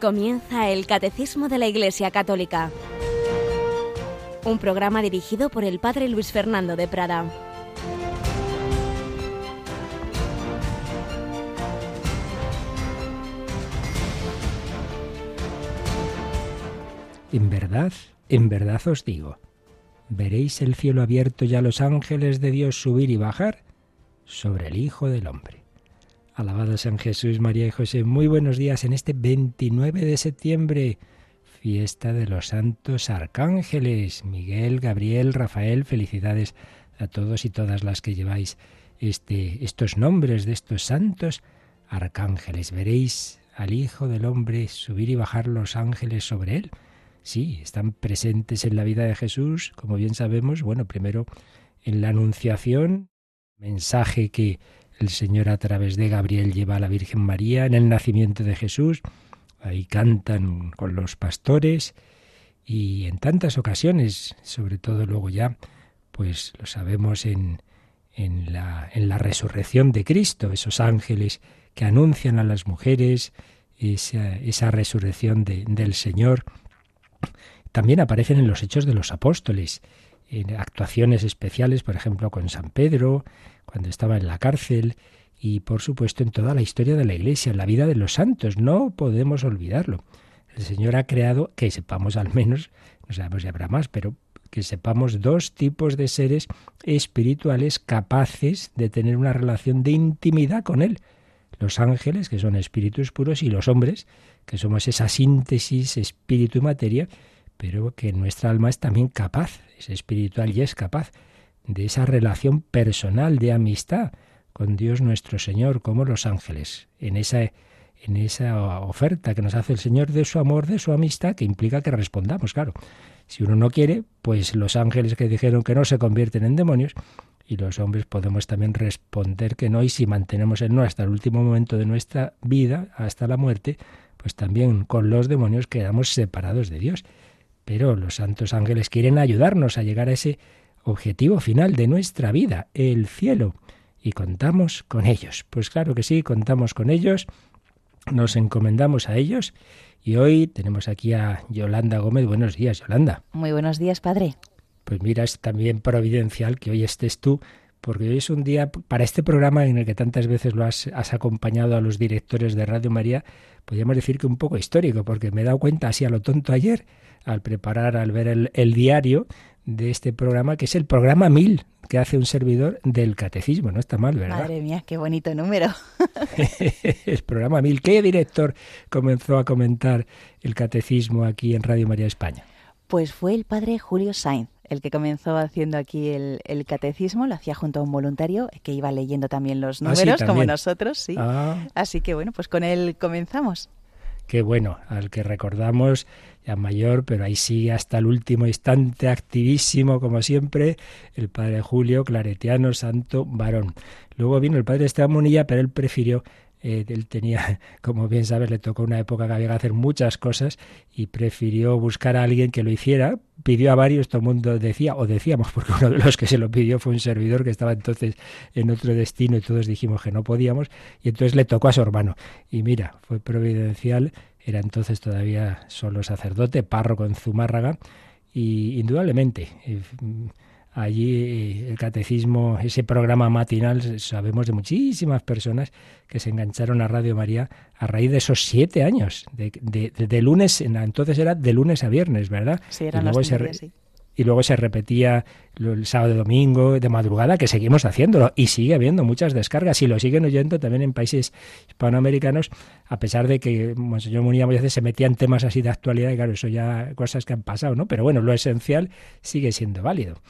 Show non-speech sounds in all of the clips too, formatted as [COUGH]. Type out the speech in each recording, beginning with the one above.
Comienza el Catecismo de la Iglesia Católica, un programa dirigido por el Padre Luis Fernando de Prada. En verdad, en verdad os digo, veréis el cielo abierto y a los ángeles de Dios subir y bajar sobre el Hijo del Hombre. Alabado San Jesús, María y José. Muy buenos días en este 29 de septiembre, fiesta de los santos arcángeles. Miguel, Gabriel, Rafael, felicidades a todos y todas las que lleváis este, estos nombres de estos santos arcángeles. Veréis al Hijo del Hombre subir y bajar los ángeles sobre él. Sí, están presentes en la vida de Jesús, como bien sabemos, bueno, primero en la Anunciación, mensaje que el Señor a través de Gabriel lleva a la Virgen María en el nacimiento de Jesús. Ahí cantan con los pastores y en tantas ocasiones, sobre todo luego ya, pues lo sabemos en, en, la, en la resurrección de Cristo, esos ángeles que anuncian a las mujeres esa, resurrección de, del Señor. También aparecen en los hechos de los apóstoles, en actuaciones especiales, por ejemplo, con San Pedro, cuando estaba en la cárcel y por supuesto en toda la historia de la Iglesia, en la vida de los santos. No podemos olvidarlo. El Señor ha creado, que sepamos al menos, no sabemos si habrá más, pero que sepamos dos tipos de seres espirituales capaces de tener una relación de intimidad con Él. Los ángeles, que son espíritus puros, y los hombres, que somos esa síntesis espíritu y materia, pero que nuestra alma es también capaz, es espiritual y es capaz de esa relación personal de amistad con Dios nuestro Señor, como los ángeles, en esa, en esa oferta que nos hace el Señor de su amor, de su amistad, que implica que respondamos, claro. Si uno no quiere, pues los ángeles que dijeron que no se convierten en demonios, y los hombres podemos también responder que no, y si mantenemos el no hasta el último momento de nuestra vida, hasta la muerte, pues también con los demonios quedamos separados de Dios. Pero los santos ángeles quieren ayudarnos a llegar a ese objetivo final de nuestra vida, el cielo. Y contamos con ellos. Pues claro que sí, contamos con ellos, nos encomendamos a ellos. Y hoy tenemos aquí a Yolanda Gómez. Buenos días, Yolanda. Muy buenos días, padre. Pues mira, es también providencial que hoy estés tú, porque hoy es un día para este programa en el que tantas veces lo has, has acompañado a los directores de Radio María, podríamos decir que un poco histórico, porque me he dado cuenta así a lo tonto ayer, al preparar, al ver el, el diario, de este programa, que es el programa 1000 que hace un servidor del catecismo. No está mal, ¿verdad? Madre mía, qué bonito número. [LAUGHS] [LAUGHS] el programa 1000. ¿Qué director comenzó a comentar el catecismo aquí en Radio María España? Pues fue el padre Julio Sainz el que comenzó haciendo aquí el, el, catecismo, lo hacía junto a un voluntario que iba leyendo también los números, ¿Ah, sí, como nosotros, sí. Ah. Así que bueno, pues con él comenzamos. Qué bueno, al que recordamos ya mayor, pero ahí sigue hasta el último instante, activísimo como siempre, el padre Julio, claretiano, santo, varón. Luego vino el padre Esteban Munilla, pero él prefirió eh, él tenía, [LAUGHS] como bien sabes, le tocó una época que había que hacer muchas cosas y prefirió buscar a alguien que lo hiciera. Pidió a varios, todo el mundo decía, o decíamos, [LAUGHS] porque uno de los que se lo pidió fue un servidor que estaba entonces en otro destino y todos dijimos que no podíamos, y entonces le tocó a su hermano. Y mira, fue providencial, era entonces todavía solo sacerdote, párroco en Zumárraga, y indudablemente. Eh, allí el catecismo, ese programa matinal, sabemos de muchísimas personas que se engancharon a Radio María a raíz de esos siete años, de, de, de, de lunes, entonces era de lunes a viernes, ¿verdad? Sí, eran y luego, se, sí. y luego se repetía el sábado y domingo, de madrugada, que seguimos haciéndolo, y sigue habiendo muchas descargas, y lo siguen oyendo también en países hispanoamericanos, a pesar de que Monseñor Munilla muchas veces se metía en temas así de actualidad, y claro, eso ya cosas que han pasado, ¿no? Pero bueno, lo esencial sigue siendo válido.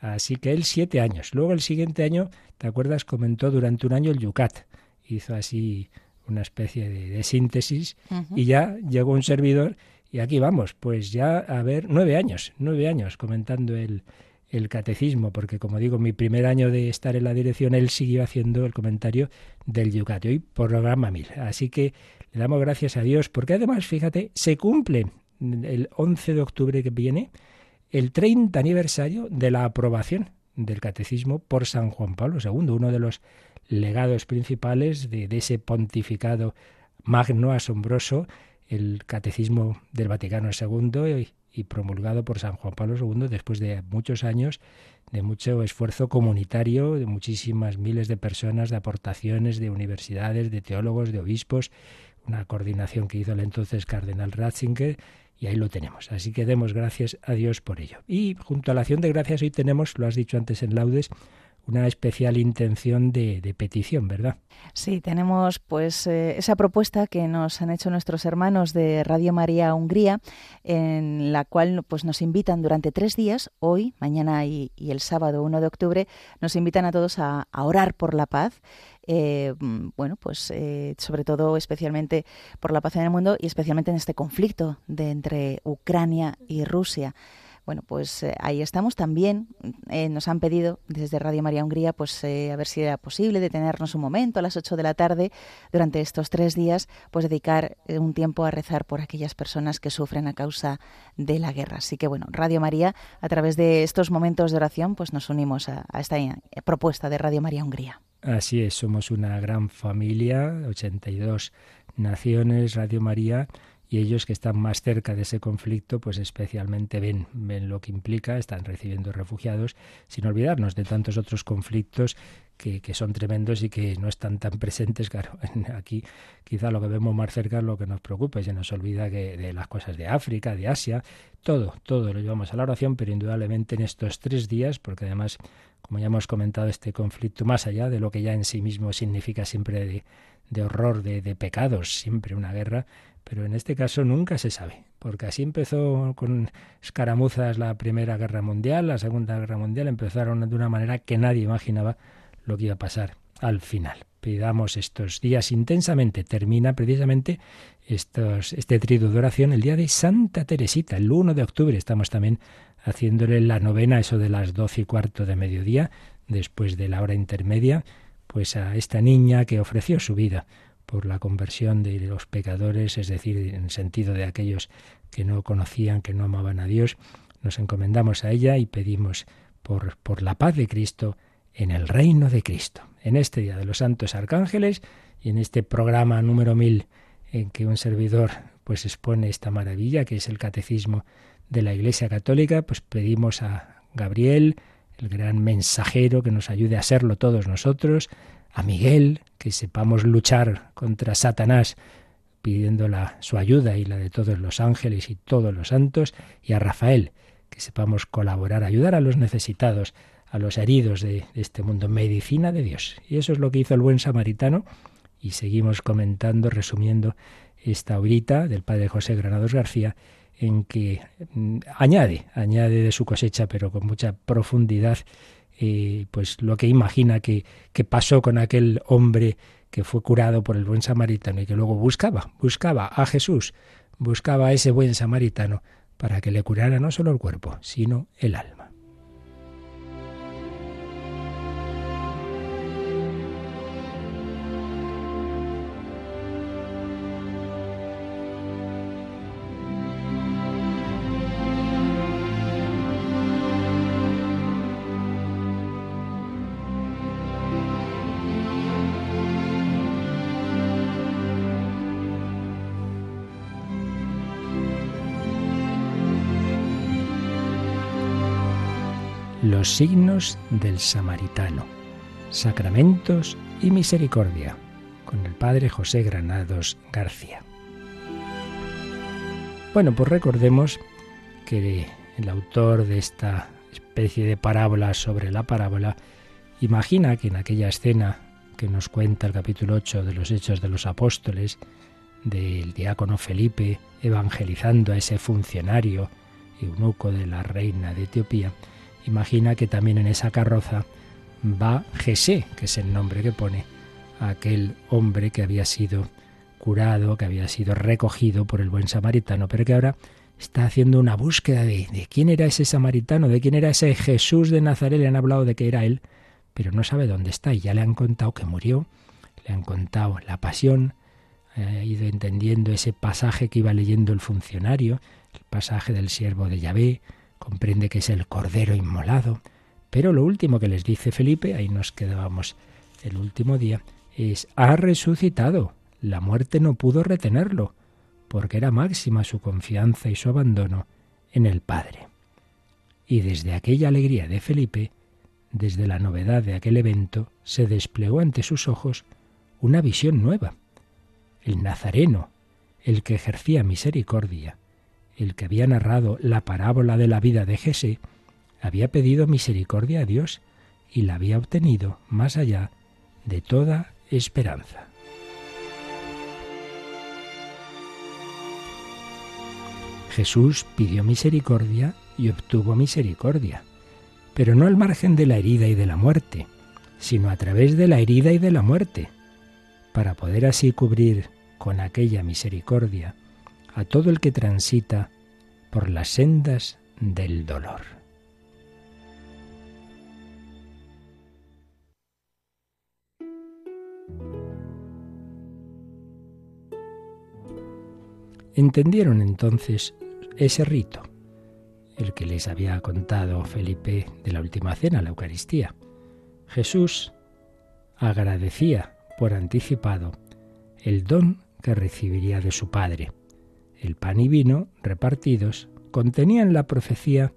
Así que él siete años. Luego el siguiente año, ¿te acuerdas? Comentó durante un año el Yucat. Hizo así una especie de, de síntesis uh -huh. y ya llegó un servidor y aquí vamos, pues ya a ver, nueve años, nueve años comentando el, el catecismo, porque como digo, mi primer año de estar en la dirección, él siguió haciendo el comentario del Yucat. Y hoy programa mil. Así que le damos gracias a Dios, porque además, fíjate, se cumple el 11 de octubre que viene, el 30 aniversario de la aprobación del catecismo por San Juan Pablo II, uno de los legados principales de, de ese pontificado magno, asombroso, el Catecismo del Vaticano II y, promulgado por San Juan Pablo II después de muchos años de mucho esfuerzo comunitario, de muchísimas miles de personas, de aportaciones de universidades, de teólogos, de obispos, una coordinación que hizo el entonces cardenal Ratzinger, y ahí lo tenemos. Así que demos gracias a Dios por ello. Y junto a la acción de gracias hoy tenemos, lo has dicho antes en laudes, una especial intención de, petición, ¿verdad? Sí, tenemos pues eh, esa propuesta que nos han hecho nuestros hermanos de Radio María Hungría, en la cual pues nos invitan durante tres días, hoy, mañana y, el sábado 1 de octubre, nos invitan a todos a, orar por la paz. Eh, bueno, pues eh, sobre todo especialmente por la paz en el mundo y especialmente en este conflicto de entre Ucrania y Rusia bueno, pues eh, ahí estamos también. Eh, nos han pedido desde Radio María Hungría, pues eh, a ver si era posible detenernos un momento a las 8 de la tarde durante estos tres días, pues dedicar un tiempo a rezar por aquellas personas que sufren a causa de la guerra. Así que bueno, Radio María, a través de estos momentos de oración, pues nos unimos a, a esta propuesta de Radio María Hungría. Así es, somos una gran familia, 82 naciones, Radio María y ellos que están más cerca de ese conflicto, pues especialmente ven, ven lo que implica, están recibiendo refugiados, sin olvidarnos de tantos otros conflictos que, que, son tremendos y que no están tan presentes. Claro, [LAUGHS] aquí quizá lo que vemos más cerca es lo que nos preocupa y se nos olvida que de las cosas de África, de Asia, todo, todo lo llevamos a la oración, pero indudablemente en estos tres días, porque además, como ya hemos comentado, este conflicto, más allá de lo que ya en sí mismo significa siempre de, de horror, de, de pecados, siempre una guerra, pero en este caso nunca se sabe, porque así empezó con escaramuzas la Primera Guerra Mundial, la Segunda Guerra Mundial, empezaron de una manera que nadie imaginaba lo que iba a pasar al final. Pidamos estos días intensamente. Termina precisamente estos, este trío de oración el día de Santa Teresita, el 1 de octubre. Estamos también haciéndole la novena, eso de las doce y cuarto de mediodía, después de la hora intermedia, pues a esta niña que ofreció su vida por la conversión de los pecadores, es decir, en sentido de aquellos que no conocían, que no amaban a Dios, nos encomendamos a ella y pedimos por, por la paz de Cristo en el reino de Cristo. En este Día de los Santos Arcángeles y en este programa número mil en que un servidor pues expone esta maravilla que es el catecismo de la Iglesia Católica, pues pedimos a Gabriel, el gran mensajero, que nos ayude a serlo todos nosotros, a Miguel, que sepamos luchar contra Satanás pidiendo su ayuda y la de todos los ángeles y todos los santos, y a Rafael, que sepamos colaborar, ayudar a los necesitados, a los heridos de, de este mundo, medicina de Dios. Y eso es lo que hizo el buen samaritano, y seguimos comentando, resumiendo esta horita del padre José Granados García, en que mm, añade, añade de su cosecha, pero con mucha profundidad, pues lo que imagina que, que pasó con aquel hombre que fue curado por el buen samaritano y que luego buscaba, buscaba a Jesús, buscaba a ese buen samaritano para que le curara no solo el cuerpo, sino el alma. Los signos del samaritano, sacramentos y misericordia, con el padre José Granados García. Bueno, pues recordemos que el autor de esta especie de parábola sobre la parábola imagina que en aquella escena que nos cuenta el capítulo 8 de los Hechos de los Apóstoles, del diácono Felipe evangelizando a ese funcionario eunuco de la reina de Etiopía, imagina que también en esa carroza va Jesé, que es el nombre que pone aquel hombre que había sido curado, que había sido recogido por el buen samaritano, pero que ahora está haciendo una búsqueda de, de, quién era ese samaritano, de quién era ese Jesús de Nazaret. Le han hablado de que era él, pero no sabe dónde está. Y ya le han contado que murió, le han contado la pasión, ha ido entendiendo ese pasaje que iba leyendo el funcionario, el pasaje del siervo de Yahvé, comprende que es el Cordero inmolado, pero lo último que les dice Felipe, ahí nos quedábamos el último día, es, ha resucitado, la muerte no pudo retenerlo, porque era máxima su confianza y su abandono en el Padre. Y desde aquella alegría de Felipe, desde la novedad de aquel evento, se desplegó ante sus ojos una visión nueva. El Nazareno, el que ejercía misericordia, el que había narrado la parábola de la vida de Jesé, había pedido misericordia a Dios y la había obtenido más allá de toda esperanza. Jesús pidió misericordia y obtuvo misericordia, pero no al margen de la herida y de la muerte, sino a través de la herida y de la muerte, para poder así cubrir con aquella misericordia a todo el que transita por las sendas del dolor. Entendieron entonces ese rito, el que les había contado Felipe de la última cena, la Eucaristía. Jesús agradecía por anticipado el don que recibiría de su Padre. El pan y vino repartidos contenían la profecía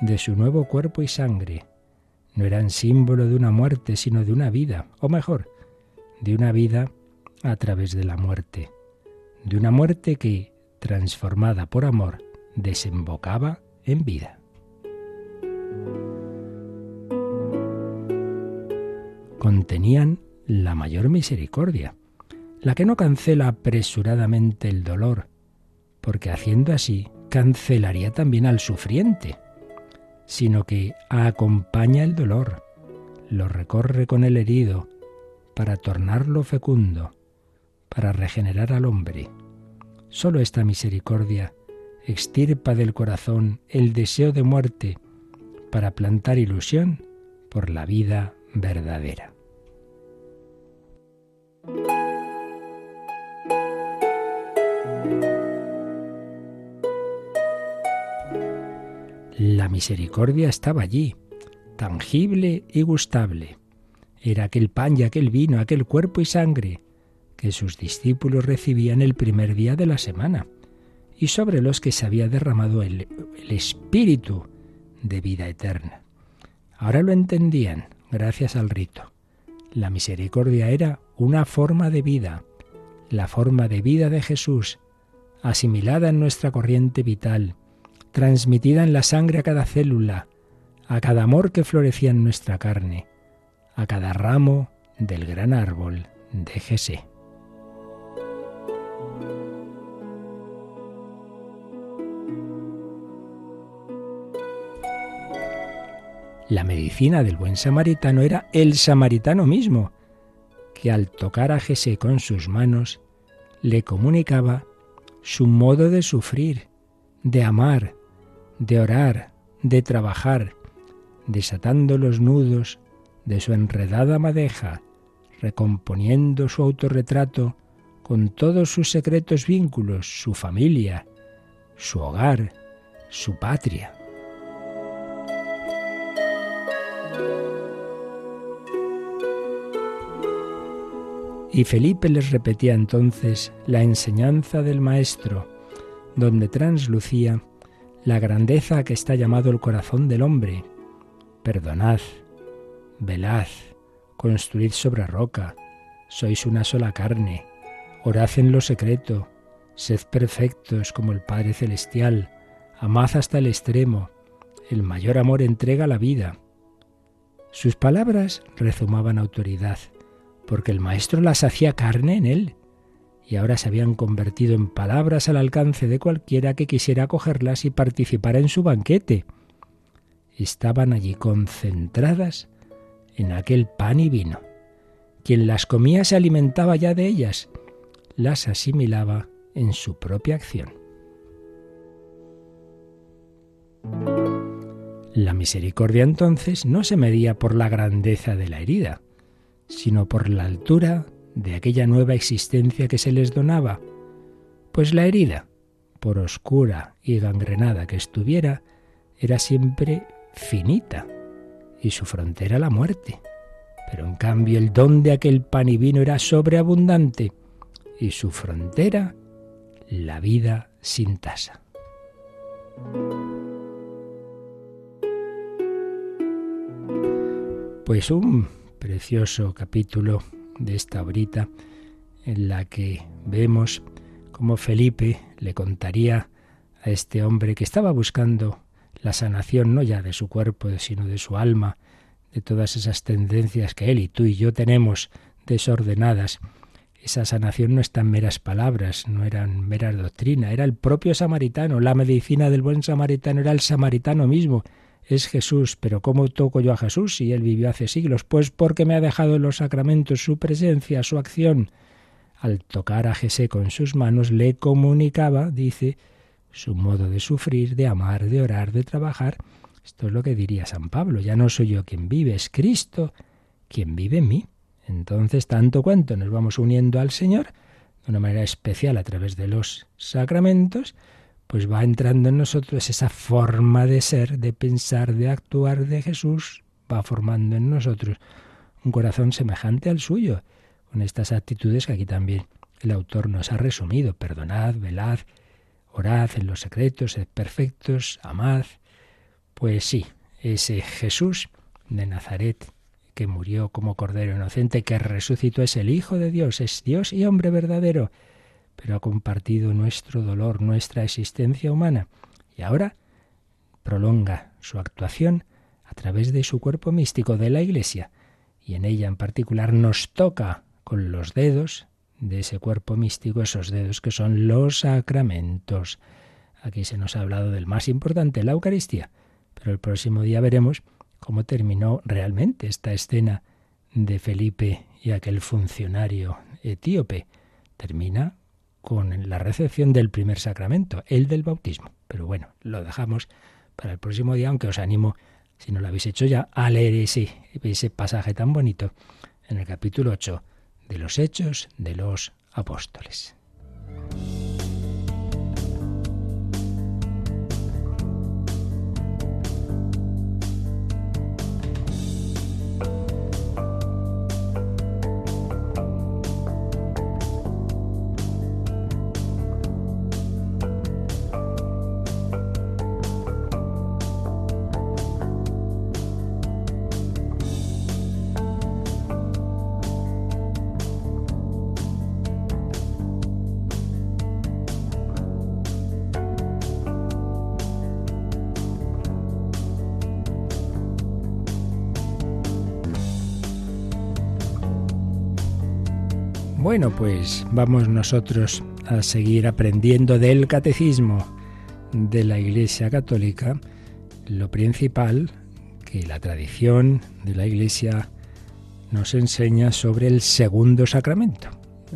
de su nuevo cuerpo y sangre. No eran símbolo de una muerte, sino de una vida, o mejor, de una vida a través de la muerte, de una muerte que, transformada por amor, desembocaba en vida. Contenían la mayor misericordia, la que no cancela apresuradamente el dolor, porque haciendo así cancelaría también al sufriente, sino que acompaña el dolor, lo recorre con el herido, para tornarlo fecundo, para regenerar al hombre. Solo esta misericordia extirpa del corazón el deseo de muerte para plantar ilusión por la vida verdadera. La misericordia estaba allí, tangible y gustable. Era aquel pan y aquel vino, aquel cuerpo y sangre que sus discípulos recibían el primer día de la semana y sobre los que se había derramado el, espíritu de vida eterna. Ahora lo entendían gracias al rito. La misericordia era una forma de vida, la forma de vida de Jesús, asimilada en nuestra corriente vital, transmitida en la sangre a cada célula, a cada amor que florecía en nuestra carne, a cada ramo del gran árbol de Jesé. La medicina del buen samaritano era el samaritano mismo, que al tocar a Jesé con sus manos le comunicaba su modo de sufrir, de amar, de orar, de trabajar, desatando los nudos de su enredada madeja, recomponiendo su autorretrato con todos sus secretos vínculos, su familia, su hogar, su patria. Y Felipe les repetía entonces la enseñanza del Maestro, donde translucía la grandeza que está llamado el corazón del hombre. Perdonad, velad, construid sobre roca, sois una sola carne, orad en lo secreto, sed perfectos como el Padre Celestial, amad hasta el extremo, el mayor amor entrega la vida. Sus palabras rezumaban autoridad porque el Maestro las hacía carne en él, y ahora se habían convertido en palabras al alcance de cualquiera que quisiera acogerlas y participar en su banquete. Estaban allí concentradas en aquel pan y vino. Quien las comía se alimentaba ya de ellas, las asimilaba en su propia acción. La misericordia entonces no se medía por la grandeza de la herida, sino por la altura de aquella nueva existencia que se les donaba, pues la herida, por oscura y gangrenada que estuviera, era siempre finita y su frontera la muerte. Pero en cambio el don de aquel pan y vino era sobreabundante y su frontera la vida sin tasa. Pues un precioso capítulo de esta obrita en la que vemos cómo Felipe le contaría a este hombre que estaba buscando la sanación no ya de su cuerpo, sino de su alma, de todas esas tendencias que él y tú y yo tenemos desordenadas. Esa sanación no está en meras palabras, no eran meras doctrinas, era el propio samaritano, la medicina del buen samaritano era el samaritano mismo, es Jesús, pero ¿cómo toco yo a Jesús si él vivió hace siglos? Pues porque me ha dejado en los sacramentos su presencia, su acción. Al tocar a Jesé con sus manos le comunicaba, dice, su modo de sufrir, de amar, de orar, de trabajar. Esto es lo que diría San Pablo, ya no soy yo quien vive, es Cristo quien vive en mí. Entonces, tanto cuanto nos vamos uniendo al Señor, de una manera especial a través de los sacramentos, pues va entrando en nosotros esa forma de ser, de pensar, de actuar de Jesús, va formando en nosotros un corazón semejante al suyo, con estas actitudes que aquí también el autor nos ha resumido. Perdonad, velad, orad en los secretos, sed perfectos, amad. Pues sí, ese Jesús de Nazaret que murió como Cordero Inocente, que resucitó, es el Hijo de Dios, es Dios y hombre verdadero, pero ha compartido nuestro dolor, nuestra existencia humana, y ahora prolonga su actuación a través de su cuerpo místico de la Iglesia, y en ella en particular nos toca con los dedos de ese cuerpo místico, esos dedos que son los sacramentos. Aquí se nos ha hablado del más importante, la Eucaristía, pero el próximo día veremos cómo terminó realmente esta escena de Felipe y aquel funcionario etíope. Termina con la recepción del primer sacramento, el del bautismo. Pero bueno, lo dejamos para el próximo día, aunque os animo, si no lo habéis hecho ya, a leer ese, pasaje tan bonito en el capítulo 8 de los Hechos de los Apóstoles. Bueno, pues vamos nosotros a seguir aprendiendo del catecismo de la Iglesia Católica. Lo principal que la tradición de la Iglesia nos enseña sobre el segundo sacramento,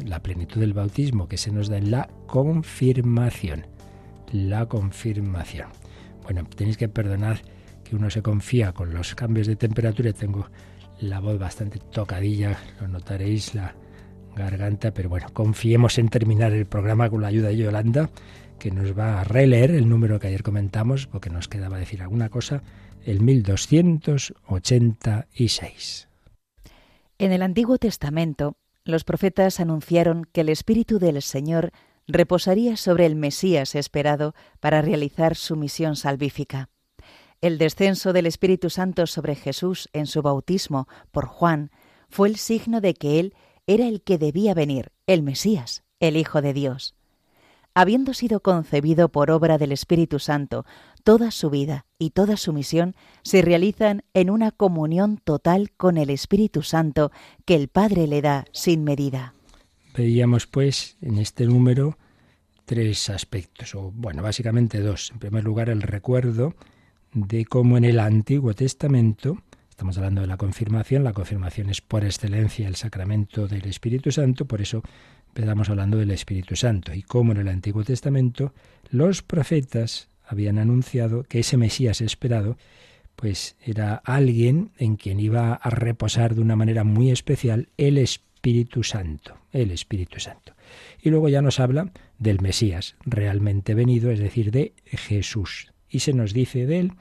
la plenitud del bautismo que se nos da en la confirmación. La confirmación. Bueno, tenéis que perdonar que uno se confía con los cambios de temperatura. Tengo la voz bastante tocadilla, lo notaréis, la, garganta, pero bueno, confiemos en terminar el programa con la ayuda de Yolanda, que nos va a releer el número que ayer comentamos, porque nos quedaba decir alguna cosa, el 1286. En el Antiguo Testamento, los profetas anunciaron que el Espíritu del Señor reposaría sobre el Mesías esperado para realizar su misión salvífica. El descenso del Espíritu Santo sobre Jesús en su bautismo por Juan fue el signo de que él era el que debía venir, el Mesías, el Hijo de Dios. Habiendo sido concebido por obra del Espíritu Santo, toda su vida y toda su misión se realizan en una comunión total con el Espíritu Santo que el Padre le da sin medida. Veíamos pues en este número tres aspectos, o bueno, básicamente dos. En primer lugar, el recuerdo de cómo en el Antiguo Testamento Estamos hablando de la confirmación. La confirmación es por excelencia el sacramento del Espíritu Santo, por eso empezamos hablando del Espíritu Santo. Y como en el Antiguo Testamento los profetas habían anunciado que ese Mesías esperado pues era alguien en quien iba a reposar de una manera muy especial el Espíritu Santo, el Espíritu Santo. Y luego ya nos habla del Mesías realmente venido, es decir, de Jesús. Y se nos dice de él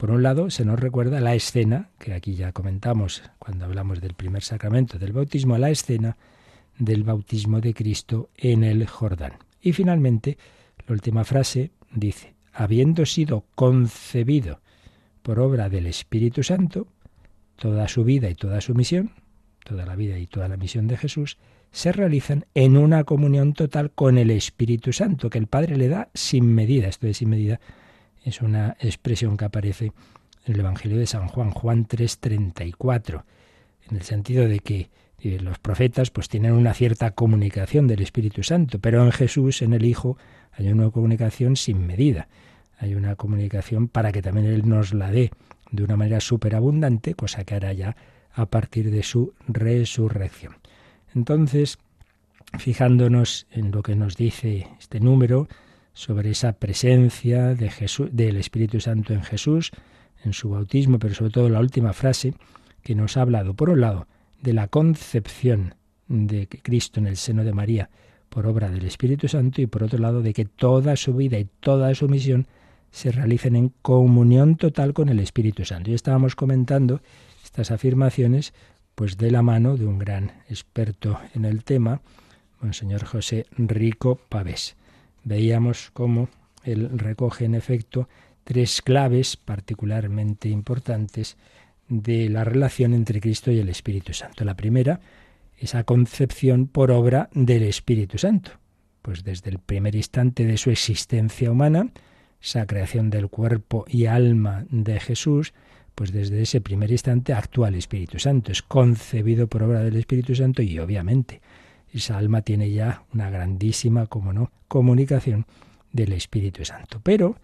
por un lado, se nos recuerda la escena, que aquí ya comentamos cuando hablamos del primer sacramento del bautismo, la escena del bautismo de Cristo en el Jordán. Y finalmente, la última frase dice, habiendo sido concebido por obra del Espíritu Santo, toda su vida y toda su misión, toda la vida y toda la misión de Jesús, se realizan en una comunión total con el Espíritu Santo, que el Padre le da sin medida. Esto de sin medida es una expresión que aparece en el Evangelio de San Juan, Juan 3:34, en el sentido de que eh, los profetas pues tienen una cierta comunicación del Espíritu Santo, pero en Jesús, en el Hijo, hay una comunicación sin medida. Hay una comunicación para que también Él nos la dé de una manera superabundante, cosa que hará ya a partir de su resurrección. Entonces, fijándonos en lo que nos dice este número sobre esa presencia de Jesús, del Espíritu Santo en Jesús, en su bautismo, pero sobre todo la última frase que nos ha hablado, por un lado, de la concepción de Cristo en el seno de María por obra del Espíritu Santo y por otro lado de que toda su vida y toda su misión se realicen en comunión total con el Espíritu Santo. Y estábamos comentando estas afirmaciones pues de la mano de un gran experto en el tema, Monseñor José Rico Pavés. Veíamos cómo él recoge en efecto tres claves particularmente importantes de la relación entre Cristo y el Espíritu Santo. La primera, esa concepción por obra del Espíritu Santo. Pues desde el primer instante de su existencia humana, esa creación del cuerpo y alma de Jesús, pues desde ese primer instante actúa el Espíritu Santo, es concebido por obra del Espíritu Santo y obviamente esa alma tiene ya una grandísima, como no, comunicación del Espíritu Santo. Pero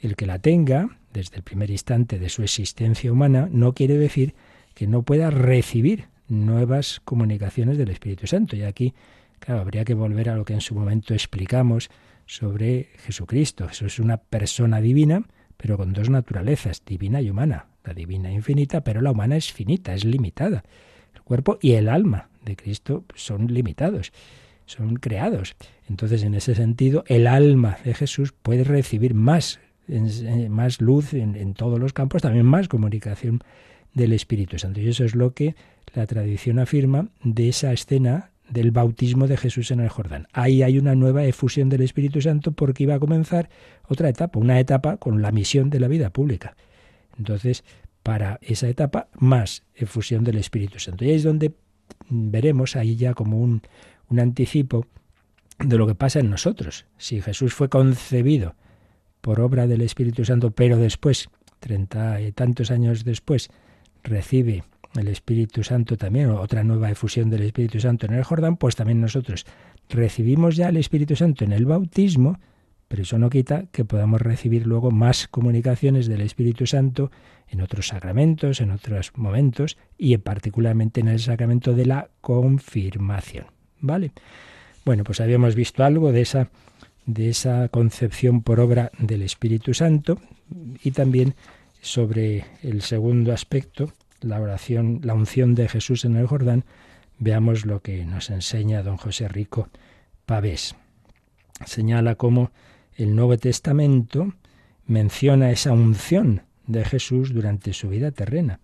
el que la tenga, desde el primer instante de su existencia humana, no quiere decir que no pueda recibir nuevas comunicaciones del Espíritu Santo. Y aquí, claro, habría que volver a lo que en su momento explicamos sobre Jesucristo. Eso es una persona divina, pero con dos naturalezas, divina y humana. La divina infinita, pero la humana es finita, es limitada. El cuerpo y el alma de Cristo son limitados, son creados. Entonces, en ese sentido, el alma de Jesús puede recibir más, más luz en, en todos los campos, también más comunicación del Espíritu Santo. Y eso es lo que la tradición afirma de esa escena del bautismo de Jesús en el Jordán. Ahí hay una nueva efusión del Espíritu Santo porque iba a comenzar otra etapa, una etapa con la misión de la vida pública. Entonces, para esa etapa, más efusión del Espíritu Santo. Y ahí es donde veremos ahí ya como un, un anticipo de lo que pasa en nosotros. Si Jesús fue concebido por obra del Espíritu Santo, pero después, treinta y tantos años después, recibe el Espíritu Santo también, otra nueva efusión del Espíritu Santo en el Jordán, pues también nosotros recibimos ya el Espíritu Santo en el bautismo, pero eso no quita que podamos recibir luego más comunicaciones del Espíritu Santo en otros sacramentos, en otros momentos y particularmente en el sacramento de la confirmación. ¿Vale? Bueno, pues habíamos visto algo de esa de esa concepción por obra del Espíritu Santo y también sobre el segundo aspecto, la oración, la unción de Jesús en el Jordán, veamos lo que nos enseña don José Rico Pavés. Señala cómo el Nuevo Testamento menciona esa unción de Jesús durante su vida terrena,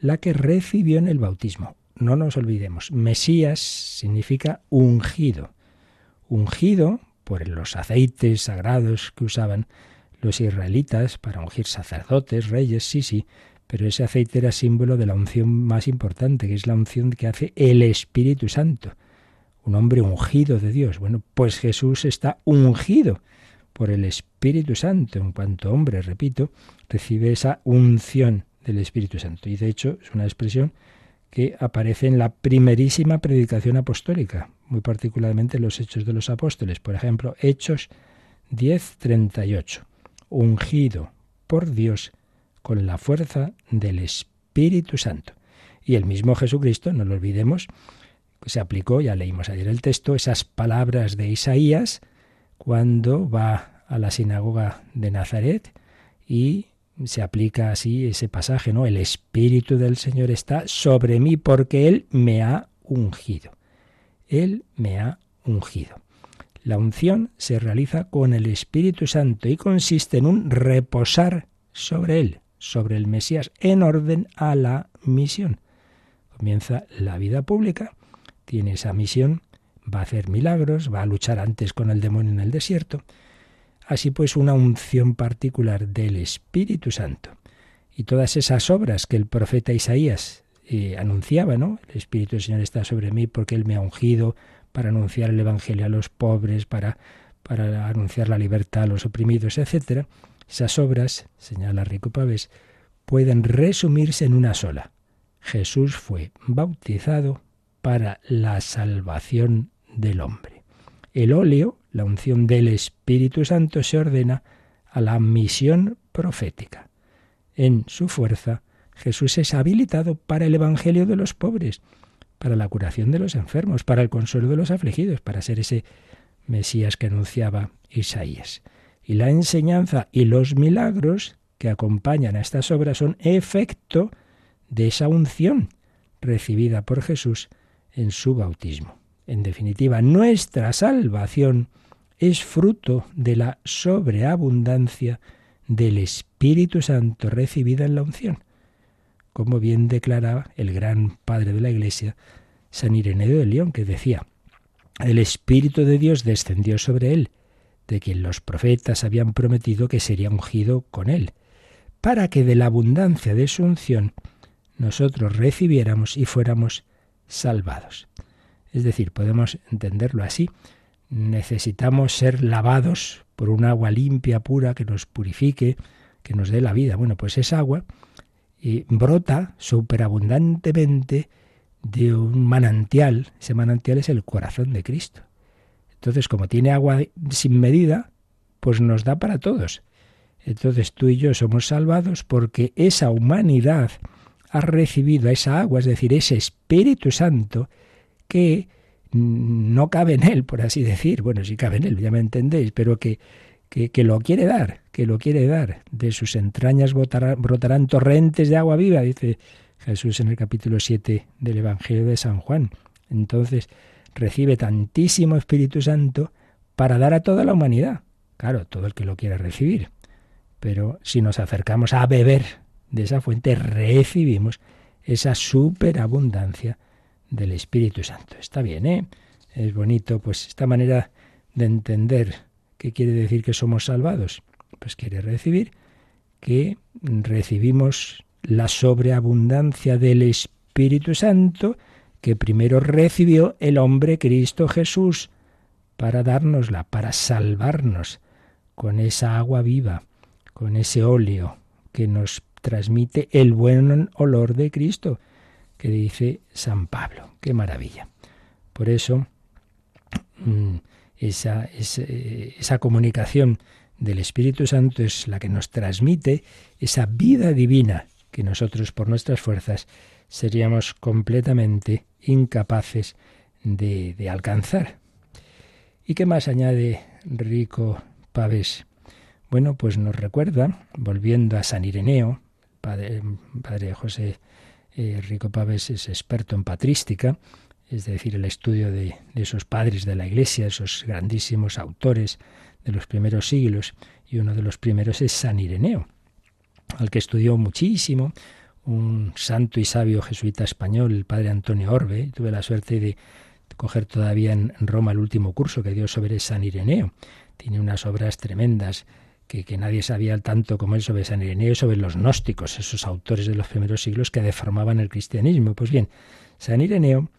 la que recibió en el bautismo. No nos olvidemos, Mesías significa ungido. Ungido por los aceites sagrados que usaban los israelitas para ungir sacerdotes, reyes, sí, sí, pero ese aceite era símbolo de la unción más importante, que es la unción que hace el Espíritu Santo, un hombre ungido de Dios. Bueno, pues Jesús está ungido por el Espíritu Santo, en cuanto hombre, repito, recibe esa unción del Espíritu Santo. Y de hecho es una expresión que aparece en la primerísima predicación apostólica, muy particularmente en los Hechos de los Apóstoles. Por ejemplo, Hechos 10:38 ungido por Dios con la fuerza del Espíritu Santo. Y el mismo Jesucristo, no lo olvidemos, se aplicó, ya leímos ayer el texto, esas palabras de Isaías cuando va a la sinagoga de Nazaret y se aplica así ese pasaje, ¿no? El Espíritu del Señor está sobre mí porque Él me ha ungido. Él me ha ungido. La unción se realiza con el Espíritu Santo y consiste en un reposar sobre él, sobre el Mesías, en orden a la misión. Comienza la vida pública, tiene esa misión, va a hacer milagros, va a luchar antes con el demonio en el desierto. Así pues, una unción particular del Espíritu Santo. Y todas esas obras que el profeta Isaías eh, anunciaba, ¿no? El Espíritu del Señor está sobre mí porque Él me ha ungido para anunciar el Evangelio a los pobres, para, para anunciar la libertad a los oprimidos, etc. Esas obras, señala Rico Pavés, pueden resumirse en una sola. Jesús fue bautizado para la salvación del hombre. El óleo, la unción del Espíritu Santo, se ordena a la misión profética. En su fuerza, Jesús es habilitado para el Evangelio de los pobres, para la curación de los enfermos, para el consuelo de los afligidos, para ser ese Mesías que anunciaba Isaías. Y la enseñanza y los milagros que acompañan a estas obras son efecto de esa unción recibida por Jesús en su bautismo. En definitiva, nuestra salvación es fruto de la sobreabundancia del Espíritu Santo recibida en la unción, como bien declaraba el gran padre de la Iglesia, San Ireneo de León, que decía, el Espíritu de Dios descendió sobre él, de quien los profetas habían prometido que sería ungido con él, para que de la abundancia de su unción nosotros recibiéramos y fuéramos salvados. Es decir, podemos entenderlo así. Necesitamos ser lavados por un agua limpia, pura, que nos purifique, que nos dé la vida. Bueno, pues esa agua y brota superabundantemente de un manantial. Ese manantial es el corazón de Cristo. Entonces, como tiene agua sin medida, pues nos da para todos. Entonces tú y yo somos salvados porque esa humanidad ha recibido esa agua, es decir, ese Espíritu Santo que no cabe en él, por así decir. Bueno, sí cabe en él, ya me entendéis, pero que, que, lo quiere dar, que lo quiere dar. De sus entrañas brotarán, torrentes de agua viva, dice Jesús en el capítulo 7 del Evangelio de San Juan. Entonces, recibe tantísimo Espíritu Santo para dar a toda la humanidad. Claro, todo el que lo quiera recibir. Pero si nos acercamos a beber de esa fuente, recibimos esa superabundancia del Espíritu Santo. Está bien, ¿eh? Es bonito, pues esta manera de entender qué quiere decir que somos salvados. Pues quiere recibir que recibimos la sobreabundancia del Espíritu Santo que primero recibió el hombre Cristo Jesús para dárnosla, para salvarnos con esa agua viva, con ese óleo que nos transmite el buen olor de Cristo que dice San Pablo. Qué maravilla. Por eso, mm, esa, esa, comunicación del Espíritu Santo es la que nos transmite esa vida divina que nosotros por nuestras fuerzas seríamos completamente incapaces de, de alcanzar. ¿Y qué más añade Rico Pavés? Bueno, pues nos recuerda, volviendo a San Ireneo, padre, padre José eh, Rico Pávez es experto en patrística, es decir, el estudio de, esos padres de la Iglesia, esos grandísimos autores de los primeros siglos, y uno de los primeros es San Ireneo, al que estudió muchísimo un santo y sabio jesuita español, el padre Antonio Orbe. Tuve la suerte de coger todavía en Roma el último curso que dio sobre San Ireneo. Tiene unas obras tremendas que, nadie sabía tanto como él sobre San Ireneo y sobre los gnósticos, esos autores de los primeros siglos que deformaban el cristianismo. Pues bien, San Ireneo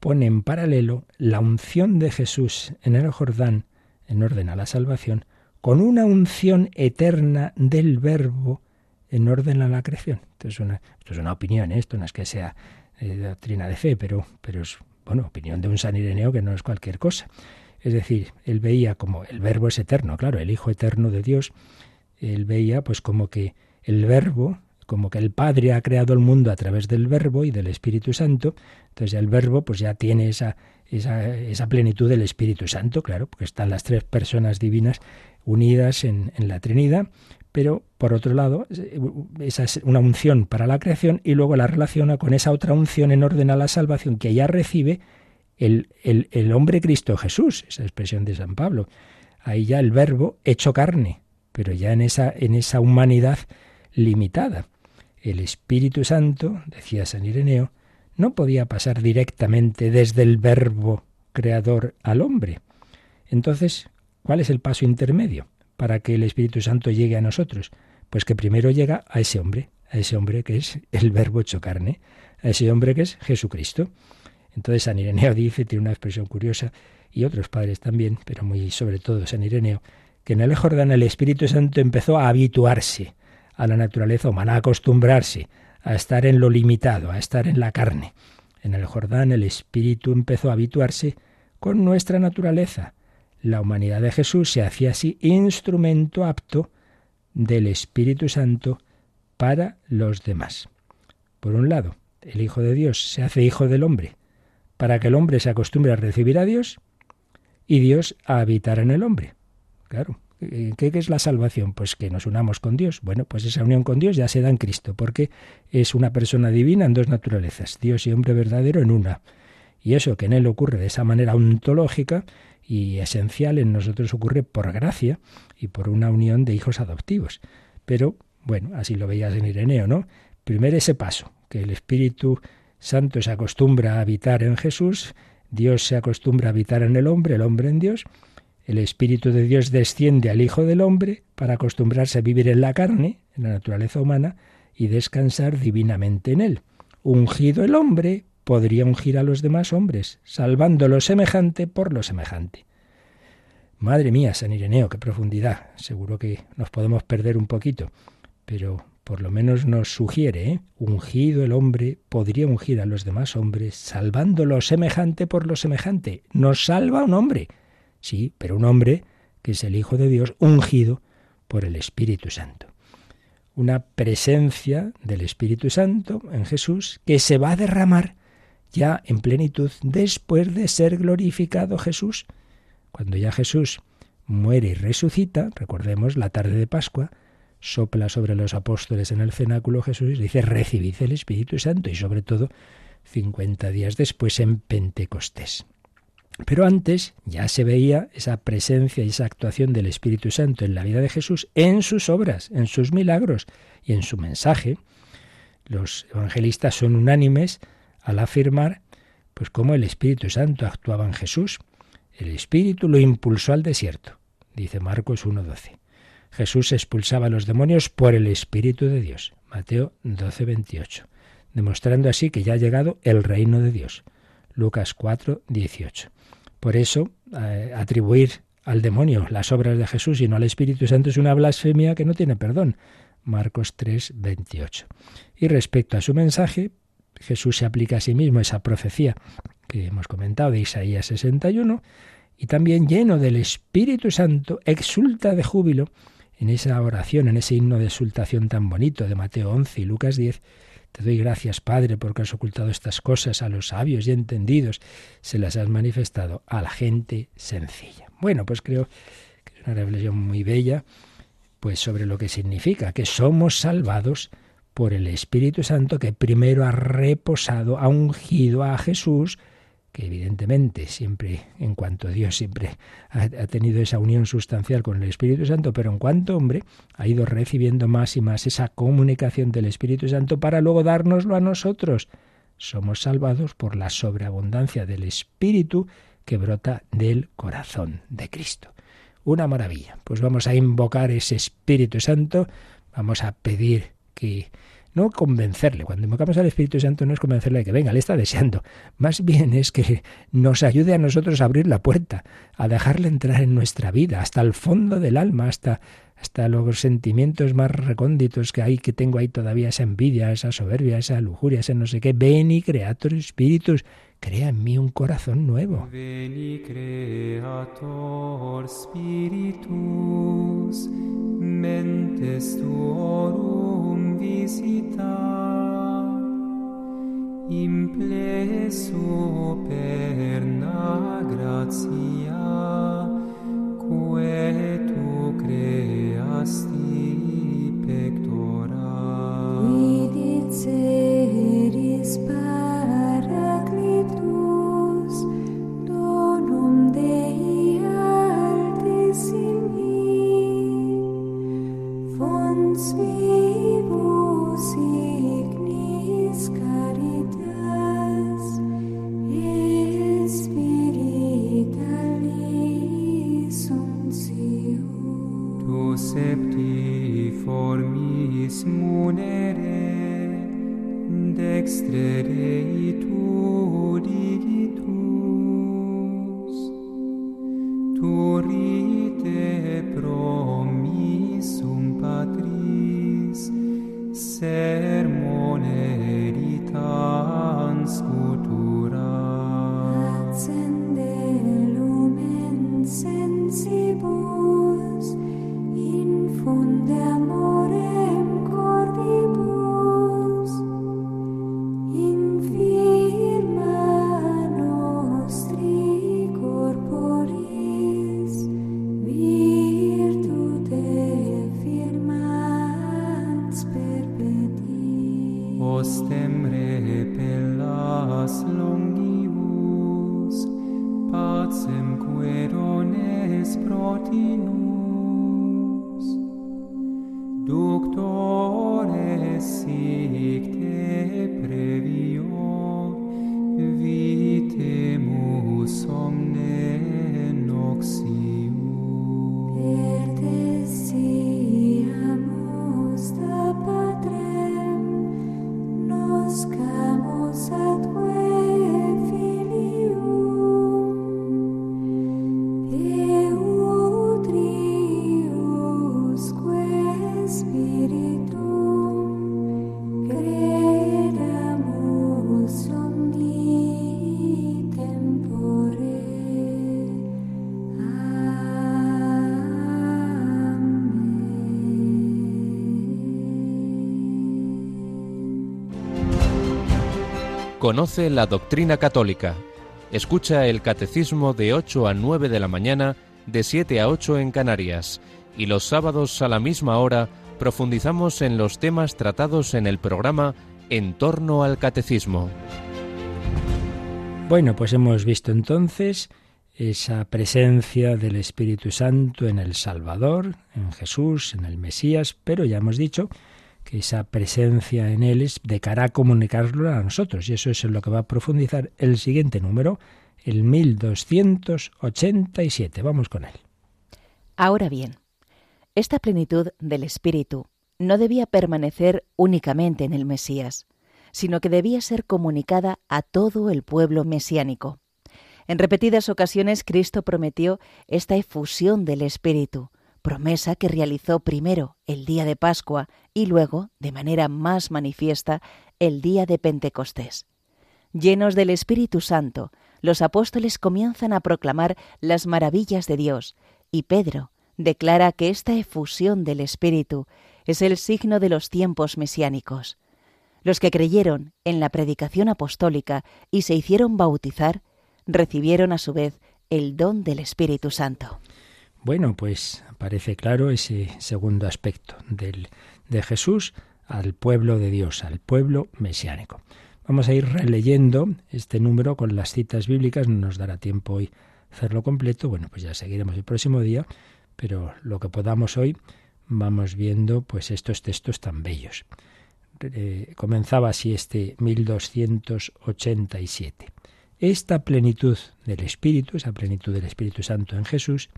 pone en paralelo la unción de Jesús en el Jordán, en orden a la salvación, con una unción eterna del Verbo en orden a la creación. Esto es una, esto es una opinión, ¿eh? esto no es que sea eh, doctrina de fe, pero, pero es bueno, opinión de un San Ireneo que no es cualquier cosa. Es decir, él veía como el verbo es eterno, claro, el Hijo eterno de Dios, él veía pues como que el verbo, como que el Padre ha creado el mundo a través del verbo y del Espíritu Santo, entonces el verbo pues ya tiene esa, esa, esa plenitud del Espíritu Santo, claro, porque están las tres personas divinas unidas en, en la Trinidad, pero por otro lado, esa es una unción para la creación y luego la relaciona con esa otra unción en orden a la salvación que ella recibe el, el, hombre Cristo Jesús, esa expresión de San Pablo. Ahí ya el verbo hecho carne, pero ya en esa, en esa humanidad limitada. El Espíritu Santo, decía San Ireneo, no podía pasar directamente desde el verbo creador al hombre. Entonces, ¿cuál es el paso intermedio para que el Espíritu Santo llegue a nosotros? Pues que primero llega a ese hombre, a ese hombre que es el verbo hecho carne, a ese hombre que es Jesucristo. Entonces San Ireneo [LAUGHS] dice, tiene una expresión curiosa, y otros padres también, pero muy sobre todo San Ireneo, que en el Jordán el Espíritu Santo empezó a habituarse a la naturaleza humana, a acostumbrarse a estar en lo limitado, a estar en la carne. En el Jordán el Espíritu empezó a habituarse con nuestra naturaleza. La humanidad de Jesús se hacía así instrumento apto del Espíritu Santo para los demás. Por un lado, el Hijo de Dios se hace Hijo del hombre, para que el hombre se acostumbre a recibir a Dios y Dios a habitar en el hombre. Claro, ¿Qué, es la salvación? Pues que nos unamos con Dios. Bueno, pues esa unión con Dios ya se da en Cristo, porque es una persona divina en dos naturalezas, Dios y hombre verdadero en una. Y eso que en Él ocurre de esa manera ontológica y esencial, en nosotros ocurre por gracia y por una unión de hijos adoptivos. Pero, bueno, así lo veías en Ireneo, ¿no? Primero ese paso, que el Espíritu Santo se acostumbra a habitar en Jesús, Dios se acostumbra a habitar en el hombre, el hombre en Dios, el Espíritu de Dios desciende al Hijo del Hombre para acostumbrarse a vivir en la carne, en la naturaleza humana, y descansar divinamente en él. Ungido el hombre, podría ungir a los demás hombres, salvando lo semejante por lo semejante. Madre mía, San Ireneo, qué profundidad. Seguro que nos podemos perder un poquito, pero por lo menos nos sugiere, ¿eh? ungido el hombre, podría ungir a los demás hombres, salvando lo semejante por lo semejante. Nos salva un hombre Sí, pero un hombre que es el Hijo de Dios ungido por el Espíritu Santo. Una presencia del Espíritu Santo en Jesús que se va a derramar ya en plenitud después de ser glorificado Jesús. Cuando ya Jesús muere y resucita, recordemos la tarde de Pascua, sopla sobre los apóstoles en el cenáculo Jesús y dice, recibid el Espíritu Santo y sobre todo 50 días después en Pentecostés. Pero antes ya se veía esa presencia y esa actuación del Espíritu Santo en la vida de Jesús, en sus obras, en sus milagros y en su mensaje. Los evangelistas son unánimes al afirmar pues cómo el Espíritu Santo actuaba en Jesús. El Espíritu lo impulsó al desierto, dice Marcos 1.12. Jesús expulsaba a los demonios por el Espíritu de Dios, Mateo 12.28, demostrando así que ya ha llegado el reino de Dios, Lucas 4.18. Por eso, eh, atribuir al demonio las obras de Jesús y no al Espíritu Santo es una blasfemia que no tiene perdón. Marcos 3, 28. Y respecto a su mensaje, Jesús se aplica a sí mismo esa profecía que hemos comentado de Isaías 61 y también lleno del Espíritu Santo exulta de júbilo en esa oración, en ese himno de exultación tan bonito de Mateo 11 y Lucas 10, te doy gracias, Padre, porque has ocultado estas cosas a los sabios y entendidos, se las has manifestado a la gente sencilla. Bueno, pues creo que es una reflexión muy bella, pues sobre lo que significa que somos salvados por el Espíritu Santo que primero ha reposado, ha ungido a Jesús, que evidentemente siempre, en cuanto Dios siempre ha, tenido esa unión sustancial con el Espíritu Santo, pero en cuanto hombre ha ido recibiendo más y más esa comunicación del Espíritu Santo para luego dárnoslo a nosotros. Somos salvados por la sobreabundancia del Espíritu que brota del corazón de Cristo. Una maravilla. Pues vamos a invocar ese Espíritu Santo, vamos a pedir que no convencerle. Cuando invocamos al Espíritu Santo no es convencerle de que venga, le está deseando. Más bien es que nos ayude a nosotros a abrir la puerta, a dejarle entrar en nuestra vida, hasta el fondo del alma, hasta hasta los sentimientos más recónditos que hay, que tengo ahí todavía, esa envidia, esa soberbia, esa lujuria, ese no sé qué. Ven y creator espíritus, crea en mí un corazón nuevo. Veni creator spiritus, mentes tuorum visita in plesso per na grazia quae tu creasti pectora. Vidit seris Conoce la doctrina católica. Escucha el catecismo de 8 a 9 de la mañana, de 7 a 8 en Canarias. Y los sábados a la misma hora profundizamos en los temas tratados en el programa En torno al catecismo. Bueno, pues hemos visto entonces esa presencia del Espíritu Santo en el Salvador, en Jesús, en el Mesías, pero ya hemos dicho que esa presencia en Él es de cara a comunicarlo a nosotros, y eso es en lo que va a profundizar el siguiente número, el 1287. Vamos con él. Ahora bien, esta plenitud del Espíritu no debía permanecer únicamente en el Mesías, sino que debía ser comunicada a todo el pueblo mesiánico. En repetidas ocasiones Cristo prometió esta efusión del Espíritu, promesa que realizó primero el día de Pascua y luego, de manera más manifiesta, el día de Pentecostés. Llenos del Espíritu Santo, los apóstoles comienzan a proclamar las maravillas de Dios y Pedro declara que esta efusión del Espíritu es el signo de los tiempos mesiánicos. Los que creyeron en la predicación apostólica y se hicieron bautizar recibieron a su vez el don del Espíritu Santo. Bueno, pues aparece claro ese segundo aspecto del, de Jesús al pueblo de Dios, al pueblo mesiánico. Vamos a ir releyendo este número con las citas bíblicas, no nos dará tiempo hoy hacerlo completo, bueno, pues ya seguiremos el próximo día, pero lo que podamos hoy vamos viendo pues estos textos tan bellos. Eh, comenzaba así este 1287. Esta plenitud del Espíritu, esa plenitud del Espíritu Santo en Jesús,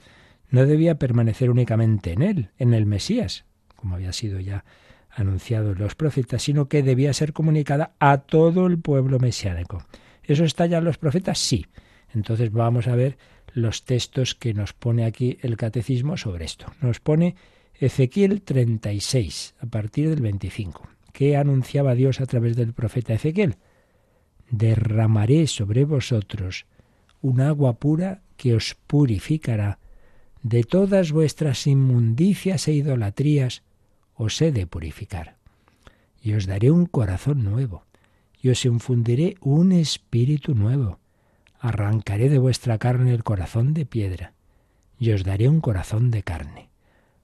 no debía permanecer únicamente en él, en el Mesías, como había sido ya anunciado en los profetas, sino que debía ser comunicada a todo el pueblo mesiánico. ¿Eso está ya en los profetas? Sí. Entonces vamos a ver los textos que nos pone aquí el catecismo sobre esto. Nos pone Ezequiel 36, a partir del 25. ¿Qué anunciaba Dios a través del profeta Ezequiel? Derramaré sobre vosotros un agua pura que os purificará de todas vuestras inmundicias e idolatrías os he de purificar. Y os daré un corazón nuevo, y os infundiré un espíritu nuevo. Arrancaré de vuestra carne el corazón de piedra, y os daré un corazón de carne.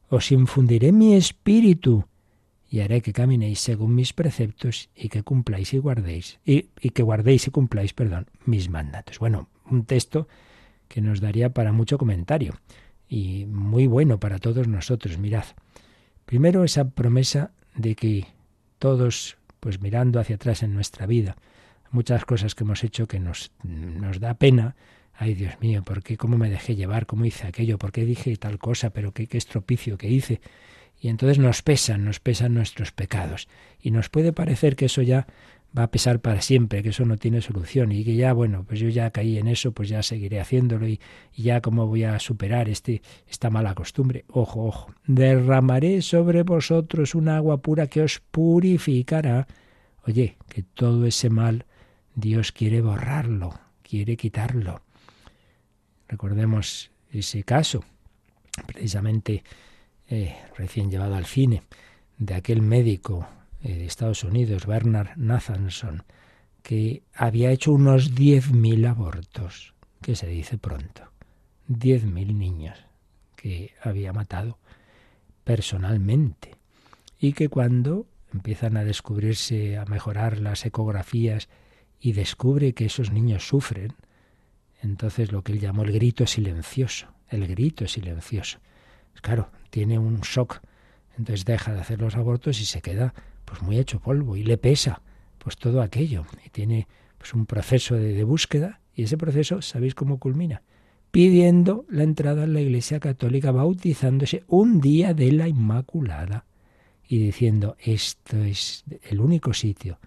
Os infundiré mi espíritu, y haré que caminéis según mis preceptos, y que cumpláis y guardéis, y, y que guardéis y cumpláis, perdón, mis mandatos. Bueno, un texto que nos daría para mucho comentario y muy bueno para todos nosotros. Mirad, primero esa promesa de que todos, pues mirando hacia atrás en nuestra vida, muchas cosas que hemos hecho que nos, nos da pena, ay Dios mío, ¿por qué? ¿Cómo me dejé llevar? ¿Cómo hice aquello? ¿Por qué dije tal cosa? ¿Pero qué, qué estropicio que hice? Y entonces nos pesan, nos pesan nuestros pecados. Y nos puede parecer que eso ya va a pesar para siempre, que eso no tiene solución y que ya, bueno, pues yo ya caí en eso, pues ya seguiré haciéndolo y, ya cómo voy a superar este, esta mala costumbre. Ojo, ojo, derramaré sobre vosotros un agua pura que os purificará. Oye, que todo ese mal Dios quiere borrarlo, quiere quitarlo. Recordemos ese caso, precisamente eh, recién llevado al cine, de aquel médico de Estados Unidos, Bernard Nathanson, que había hecho unos 10.000 abortos, que se dice pronto. 10.000 niños que había matado personalmente. Y que cuando empiezan a descubrirse, a mejorar las ecografías y descubre que esos niños sufren, entonces lo que él llamó el grito silencioso, el grito silencioso. Claro, tiene un shock, entonces deja de hacer los abortos y se queda pues muy hecho polvo y le pesa pues todo aquello y tiene pues un proceso de, búsqueda y ese proceso, ¿sabéis cómo culmina? Pidiendo la entrada en la Iglesia Católica, bautizándose un día de la Inmaculada y diciendo, esto es el único sitio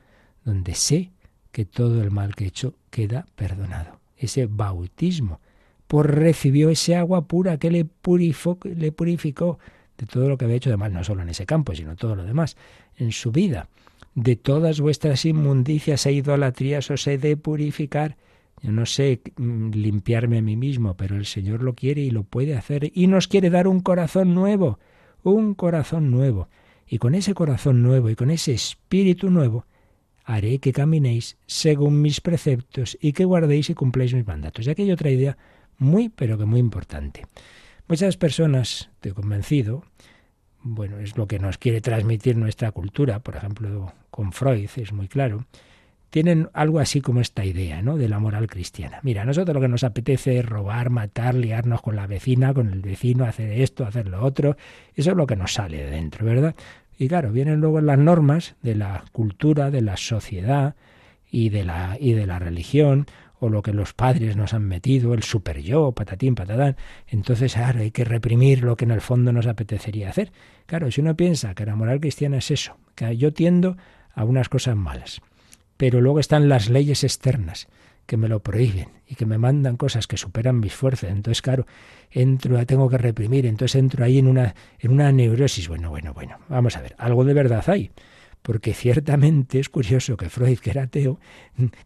donde sé que todo el mal que he hecho queda perdonado. Ese bautismo, por recibió ese agua pura que le purificó, le purificó de todo lo que había hecho de mal, no solo en ese campo, sino todo lo demás, en su vida. De todas vuestras inmundicias e idolatrías os he de purificar. Yo no sé mm, limpiarme a mí mismo, pero el Señor lo quiere y lo puede hacer. Y nos quiere dar un corazón nuevo, un corazón nuevo. Y con ese corazón nuevo y con ese espíritu nuevo, haré que caminéis según mis preceptos y que guardéis y cumpláis mis mandatos. Y aquí hay otra idea muy, pero que muy importante. Muchas personas, estoy convencido, bueno, es lo que nos quiere transmitir nuestra cultura, por ejemplo, con Freud es muy claro, tienen algo así como esta idea, ¿no? De la moral cristiana. Mira, a nosotros lo que nos apetece es robar, matar, liarnos con la vecina, con el vecino, hacer esto, hacer lo otro. Eso es lo que nos sale de dentro, ¿verdad? Y claro, vienen luego las normas de la cultura, de la sociedad y de la, y de la religión, o lo que los padres nos han metido, el super yo, patatín, patatán. Entonces, ahora hay que reprimir lo que en el fondo nos apetecería hacer. Claro, si uno piensa que la moral cristiana es eso, que yo tiendo a unas cosas malas, pero luego están las leyes externas que me lo prohíben y que me mandan cosas que superan mis fuerzas. Entonces, claro, entro, tengo que reprimir, entonces entro ahí en una, en una neurosis. Bueno, bueno, bueno, vamos a ver, algo de verdad hay porque ciertamente es curioso que Freud, que era ateo,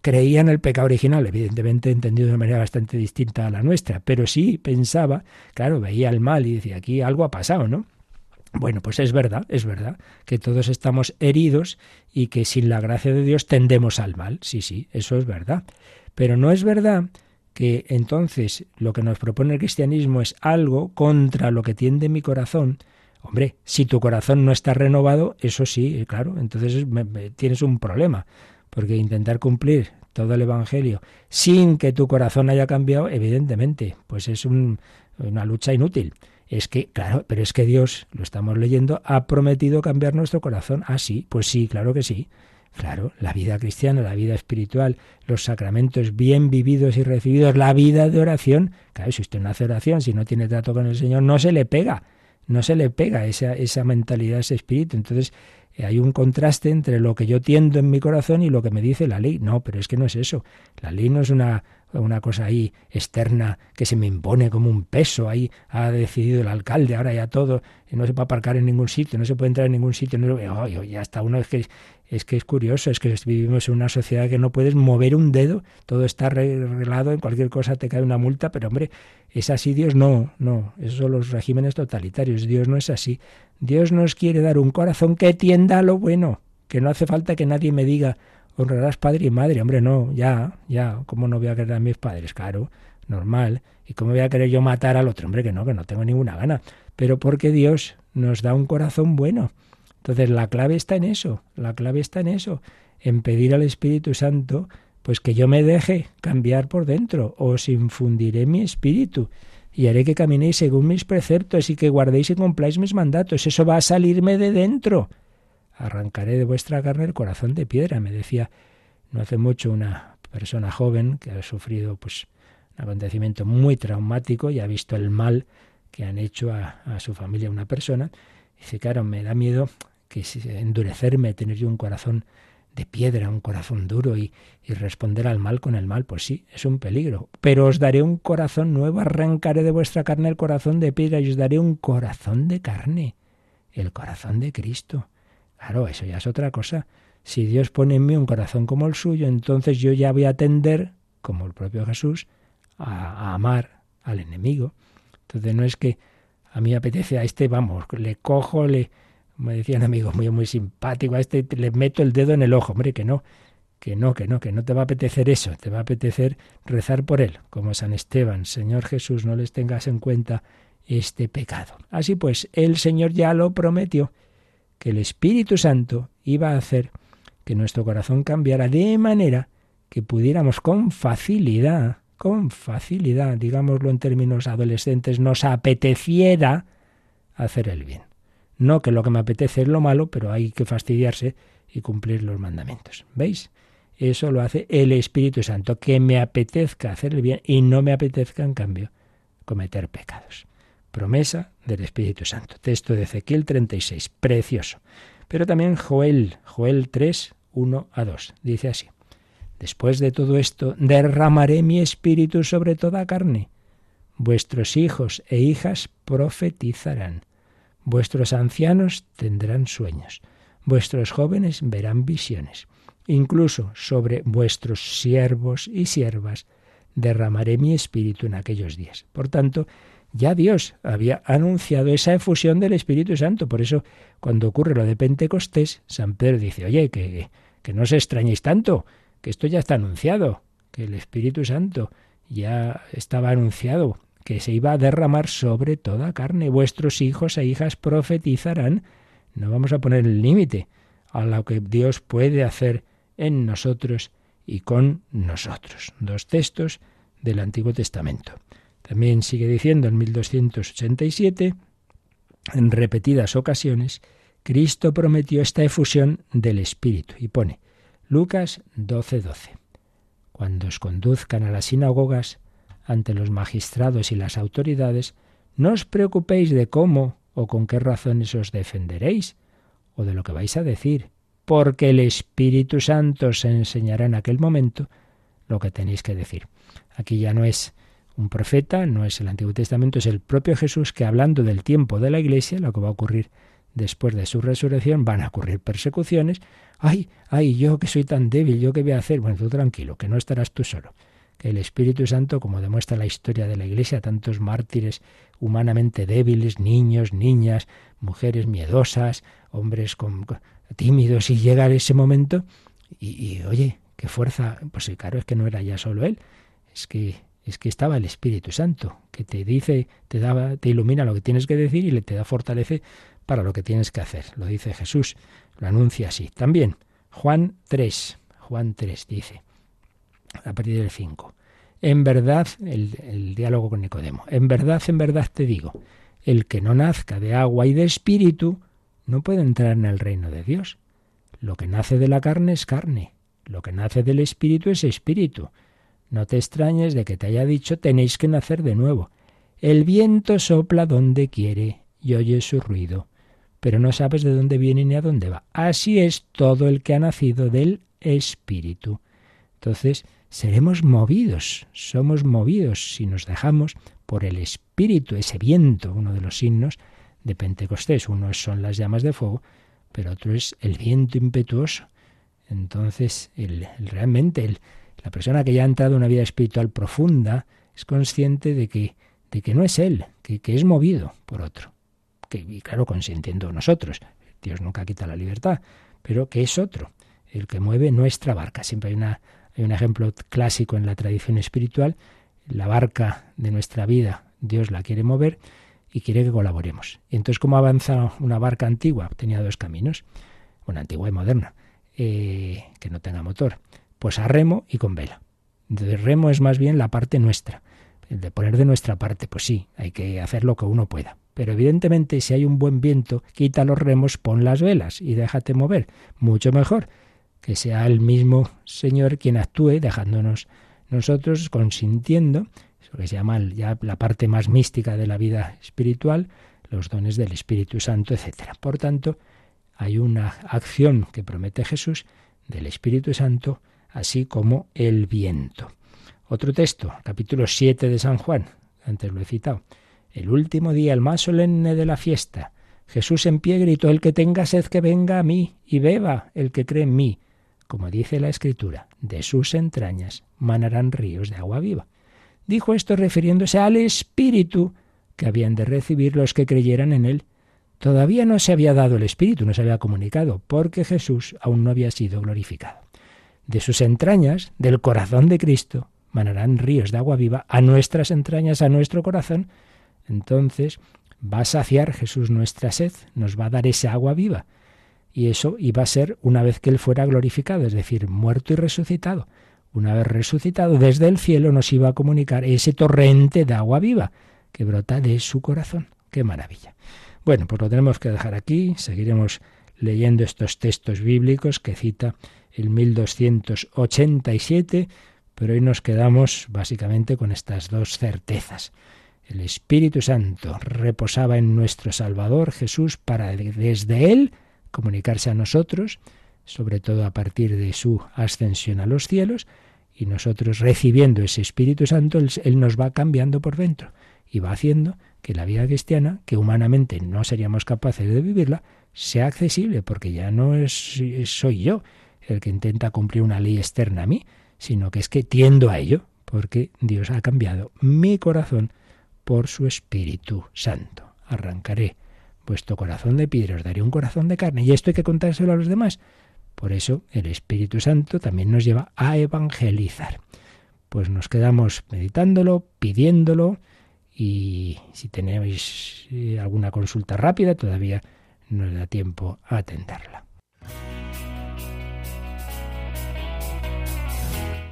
creía en el pecado original, evidentemente entendido de una manera bastante distinta a la nuestra, pero sí pensaba, claro, veía el mal y decía, aquí algo ha pasado, ¿no? Bueno, pues es verdad, es verdad que todos estamos heridos y que sin la gracia de Dios tendemos al mal, sí, sí, eso es verdad. Pero no es verdad que entonces lo que nos propone el cristianismo es algo contra lo que tiende mi corazón, Hombre, si tu corazón no está renovado, eso sí, eh, claro, entonces tienes un problema, porque intentar cumplir todo el Evangelio sin que tu corazón haya cambiado, evidentemente, pues es una lucha inútil. Es que, claro, pero es que Dios, lo estamos leyendo, ha prometido cambiar nuestro corazón. Ah, sí, pues sí, claro que sí. Claro, la vida cristiana, la vida espiritual, los sacramentos bien vividos y recibidos, la vida de oración. Claro, si usted no hace oración, si no tiene trato con el Señor, no se le pega no se le pega esa, esa mentalidad, ese espíritu. Entonces eh, hay un contraste entre lo que yo tiendo en mi corazón y lo que me dice la ley. No, pero es que no es eso. La ley no es una, una cosa ahí externa que se me impone como un peso. Ahí ha decidido el alcalde, ahora ya todo, no se puede aparcar en ningún sitio, no se puede entrar en ningún sitio. No, ya está uno es que es que es curioso, es que vivimos en una sociedad que no puedes mover un dedo, todo está arreglado, en cualquier cosa te cae una multa, pero hombre, es así Dios no, no, esos son los regímenes totalitarios, Dios no es así. Dios nos quiere dar un corazón que tienda a lo bueno, que no hace falta que nadie me diga, honrarás padre y madre, hombre, no, ya, ya, ¿cómo no voy a querer a mis padres? Claro, normal. ¿Y cómo voy a querer yo matar al otro? Hombre, que no, que no tengo ninguna gana. Pero porque Dios nos da un corazón bueno entonces la clave está en eso, la clave está en eso, en pedir al Espíritu Santo pues que yo me deje cambiar por dentro, os infundiré mi espíritu y haré que caminéis según mis preceptos y que guardéis y cumpláis mis mandatos. Eso va a salirme de dentro. Arrancaré de vuestra carne el corazón de piedra, me decía no hace mucho una persona joven que ha sufrido pues un acontecimiento muy traumático y ha visto el mal que han hecho a, su familia una persona. Dice, claro, me da miedo que endurecerme, tener yo un corazón de piedra, un corazón duro y, y responder al mal con el mal, pues sí, es un peligro. Pero os daré un corazón nuevo, arrancaré de vuestra carne el corazón de piedra y os daré un corazón de carne, el corazón de Cristo. Claro, eso ya es otra cosa. Si Dios pone en mí un corazón como el suyo, entonces yo ya voy a tender, como el propio Jesús, a, amar al enemigo. Entonces no es que a mí apetece a este, vamos, le cojo, le, me decía un amigo mío muy simpático, a este le meto el dedo en el ojo, hombre, que no, que no, que no, que no te va a apetecer eso, te va a apetecer rezar por él, como San Esteban, Señor Jesús, no les tengas en cuenta este pecado. Así pues, el Señor ya lo prometió, que el Espíritu Santo iba a hacer que nuestro corazón cambiara de manera que pudiéramos con facilidad, con facilidad, digámoslo en términos adolescentes, nos apeteciera hacer el bien. No que lo que me apetece es lo malo, pero hay que fastidiarse y cumplir los mandamientos. ¿Veis? Eso lo hace el Espíritu Santo, que me apetezca hacer el bien y no me apetezca, en cambio, cometer pecados. Promesa del Espíritu Santo. Texto de Ezequiel 36. Precioso. Pero también Joel, Joel 3, 1 a 2. Dice así. Después de todo esto, derramaré mi espíritu sobre toda carne. Vuestros hijos e hijas profetizarán. Vuestros ancianos tendrán sueños. Vuestros jóvenes verán visiones. Incluso sobre vuestros siervos y siervas derramaré mi espíritu en aquellos días. Por tanto, ya Dios había anunciado esa efusión del Espíritu Santo. Por eso, cuando ocurre lo de Pentecostés, San Pedro dice, oye, que, que no os extrañéis tanto, que esto ya está anunciado, que el Espíritu Santo ya estaba anunciado, que se iba a derramar sobre toda carne. Vuestros hijos e hijas profetizarán. No vamos a poner el límite a lo que Dios puede hacer en nosotros y con nosotros. Dos textos del Antiguo Testamento. También sigue diciendo en 1287, en repetidas ocasiones, Cristo prometió esta efusión del Espíritu y pone Lucas 12:12. 12. Cuando os conduzcan a las sinagogas ante los magistrados y las autoridades, no os preocupéis de cómo o con qué razones os defenderéis o de lo que vais a decir, porque el Espíritu Santo os enseñará en aquel momento lo que tenéis que decir. Aquí ya no es un profeta, no es el Antiguo Testamento, es el propio Jesús que hablando del tiempo de la Iglesia, lo que va a ocurrir después de su resurrección, van a ocurrir persecuciones. Ay, ay, yo que soy tan débil, yo qué voy a hacer. Bueno, tú tranquilo, que no estarás tú solo. Que el Espíritu Santo, como demuestra la historia de la Iglesia, tantos mártires humanamente débiles, niños, niñas, mujeres miedosas, hombres tímidos, y llega ese momento y, y oye, qué fuerza. Pues claro, es que no era ya solo él, es que es que estaba el Espíritu Santo, que te dice, te daba, te ilumina lo que tienes que decir y le te da fortalece para lo que tienes que hacer. Lo dice Jesús, lo anuncia así. También Juan 3, Juan 3 dice, a partir del 5, en verdad, el, el diálogo con Nicodemo, en verdad, en verdad te digo, el que no nazca de agua y de espíritu no puede entrar en el reino de Dios. Lo que nace de la carne es carne, lo que nace del espíritu es espíritu. No te extrañes de que te haya dicho tenéis que nacer de nuevo. El viento sopla donde quiere y oyes su ruido, pero no sabes de dónde viene ni a dónde va. Así es todo el que ha nacido del Espíritu. Entonces, seremos movidos, somos movidos si nos dejamos por el Espíritu, ese viento, uno de los signos de Pentecostés. Uno son las llamas de fuego, pero otro es el viento impetuoso. Entonces, el, el, realmente el, la persona que ya ha entrado en una vida espiritual profunda es consciente de que, de que no es él, que, que es movido por otro. Que, y claro, consintiendo nosotros. Dios nunca quita la libertad, pero que es otro, el que mueve nuestra barca. Siempre hay, una, hay un ejemplo clásico en la tradición espiritual. La barca de nuestra vida, Dios la quiere mover y quiere que colaboremos. Y entonces, ¿cómo avanza una barca antigua? Tenía dos caminos, una antigua y moderna, eh, que no tenga motor pues a remo y con vela. Entonces remo es más bien la parte nuestra, el de poner de nuestra parte, pues sí, hay que hacer lo que uno pueda. Pero evidentemente si hay un buen viento, quita los remos, pon las velas y déjate mover. Mucho mejor que sea el mismo Señor quien actúe dejándonos nosotros consintiendo, eso que se llama ya la parte más mística de la vida espiritual, los dones del Espíritu Santo, etc. Por tanto, hay una acción que promete Jesús del Espíritu Santo, así como el viento. Otro texto, capítulo 7 de San Juan, antes lo he citado. El último día, el más solemne de la fiesta, Jesús en pie gritó, el que tenga sed que venga a mí y beba el que cree en mí. Como dice la Escritura, de sus entrañas manarán ríos de agua viva. Dijo esto refiriéndose al Espíritu que habían de recibir los que creyeran en él. Todavía no se había dado el Espíritu, no se había comunicado, porque Jesús aún no había sido glorificado. De sus entrañas, del corazón de Cristo, manarán ríos de agua viva a nuestras entrañas, a nuestro corazón. Entonces va a saciar Jesús nuestra sed, nos va a dar esa agua viva. Y eso iba a ser una vez que Él fuera glorificado, es decir, muerto y resucitado. Una vez resucitado desde el cielo nos iba a comunicar ese torrente de agua viva que brota de su corazón. ¡Qué maravilla! Bueno, pues lo tenemos que dejar aquí, seguiremos leyendo estos textos bíblicos que cita el 1287, pero hoy nos quedamos básicamente con estas dos certezas. El Espíritu Santo reposaba en nuestro Salvador Jesús para desde Él comunicarse a nosotros, sobre todo a partir de su ascensión a los cielos, y nosotros recibiendo ese Espíritu Santo, Él, nos va cambiando por dentro y va haciendo que la vida cristiana, que humanamente no seríamos capaces de vivirla, sea accesible, porque ya no es, soy yo el que intenta cumplir una ley externa a mí, sino que es que tiendo a ello, porque Dios ha cambiado mi corazón por su Espíritu Santo. Arrancaré vuestro corazón de piedra, os daré un corazón de carne. Y esto hay que contárselo a los demás. Por eso el Espíritu Santo también nos lleva a evangelizar. Pues nos quedamos meditándolo, pidiéndolo y si tenéis eh, alguna consulta rápida todavía nos da tiempo a atenderla.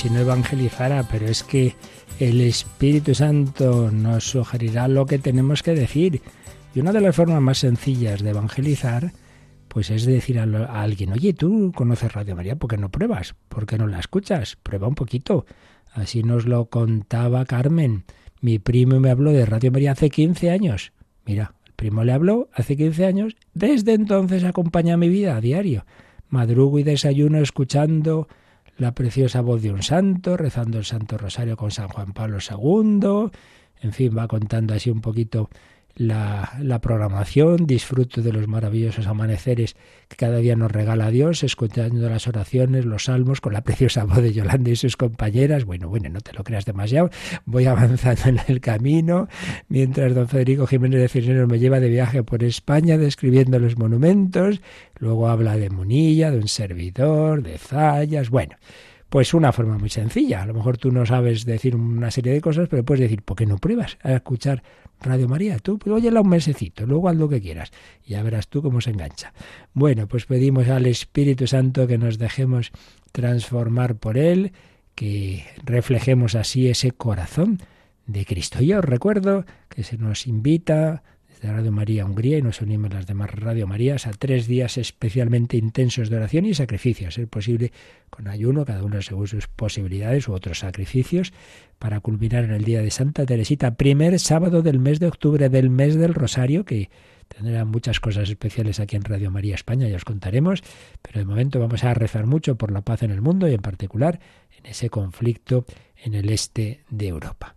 si no evangelizara, pero es que el Espíritu Santo nos sugerirá lo que tenemos que decir. Y una de las formas más sencillas de evangelizar, pues es decir a, alguien, oye, tú conoces Radio María, ¿por qué no pruebas? ¿Por qué no la escuchas? Prueba un poquito. Así nos lo contaba Carmen. Mi primo me habló de Radio María hace 15 años. Mira, el primo le habló hace 15 años. Desde entonces acompaña mi vida a diario. Madrugo y desayuno escuchando la preciosa voz de un santo, rezando el Santo Rosario con San Juan Pablo II. En fin, va contando así un poquito la, programación, disfruto de los maravillosos amaneceres que cada día nos regala Dios, escuchando las oraciones, los salmos, con la preciosa voz de Yolanda y sus compañeras. Bueno, bueno, no te lo creas demasiado. Voy [LAUGHS] avanzando en el camino, mientras don Federico Jiménez de Cisneros me lleva de viaje por España describiendo los monumentos. Luego habla de Munilla, de un servidor, de Zayas. Bueno, pues una forma muy sencilla. A lo mejor tú no sabes decir una serie de cosas, pero puedes decir, ¿por qué no pruebas a escuchar Radio María? Tú, pues, óyela un mesecito, luego haz lo que quieras. Ya verás tú cómo se engancha. Bueno, pues pedimos al Espíritu Santo que nos dejemos transformar por Él, que reflejemos así ese corazón de Cristo. Yo os recuerdo que se nos invita de Radio María Hungría y nos unimos las demás Radio Marías a tres días especialmente intensos de oración y sacrificio, a ser posible con ayuno, cada uno según sus posibilidades u otros sacrificios, para culminar en el día de Santa Teresita, primer sábado del mes de octubre del mes del Rosario, que tendrá muchas cosas especiales aquí en Radio María España, ya os contaremos, pero de momento vamos a rezar mucho por la paz en el mundo y en particular en ese conflicto en el este de Europa.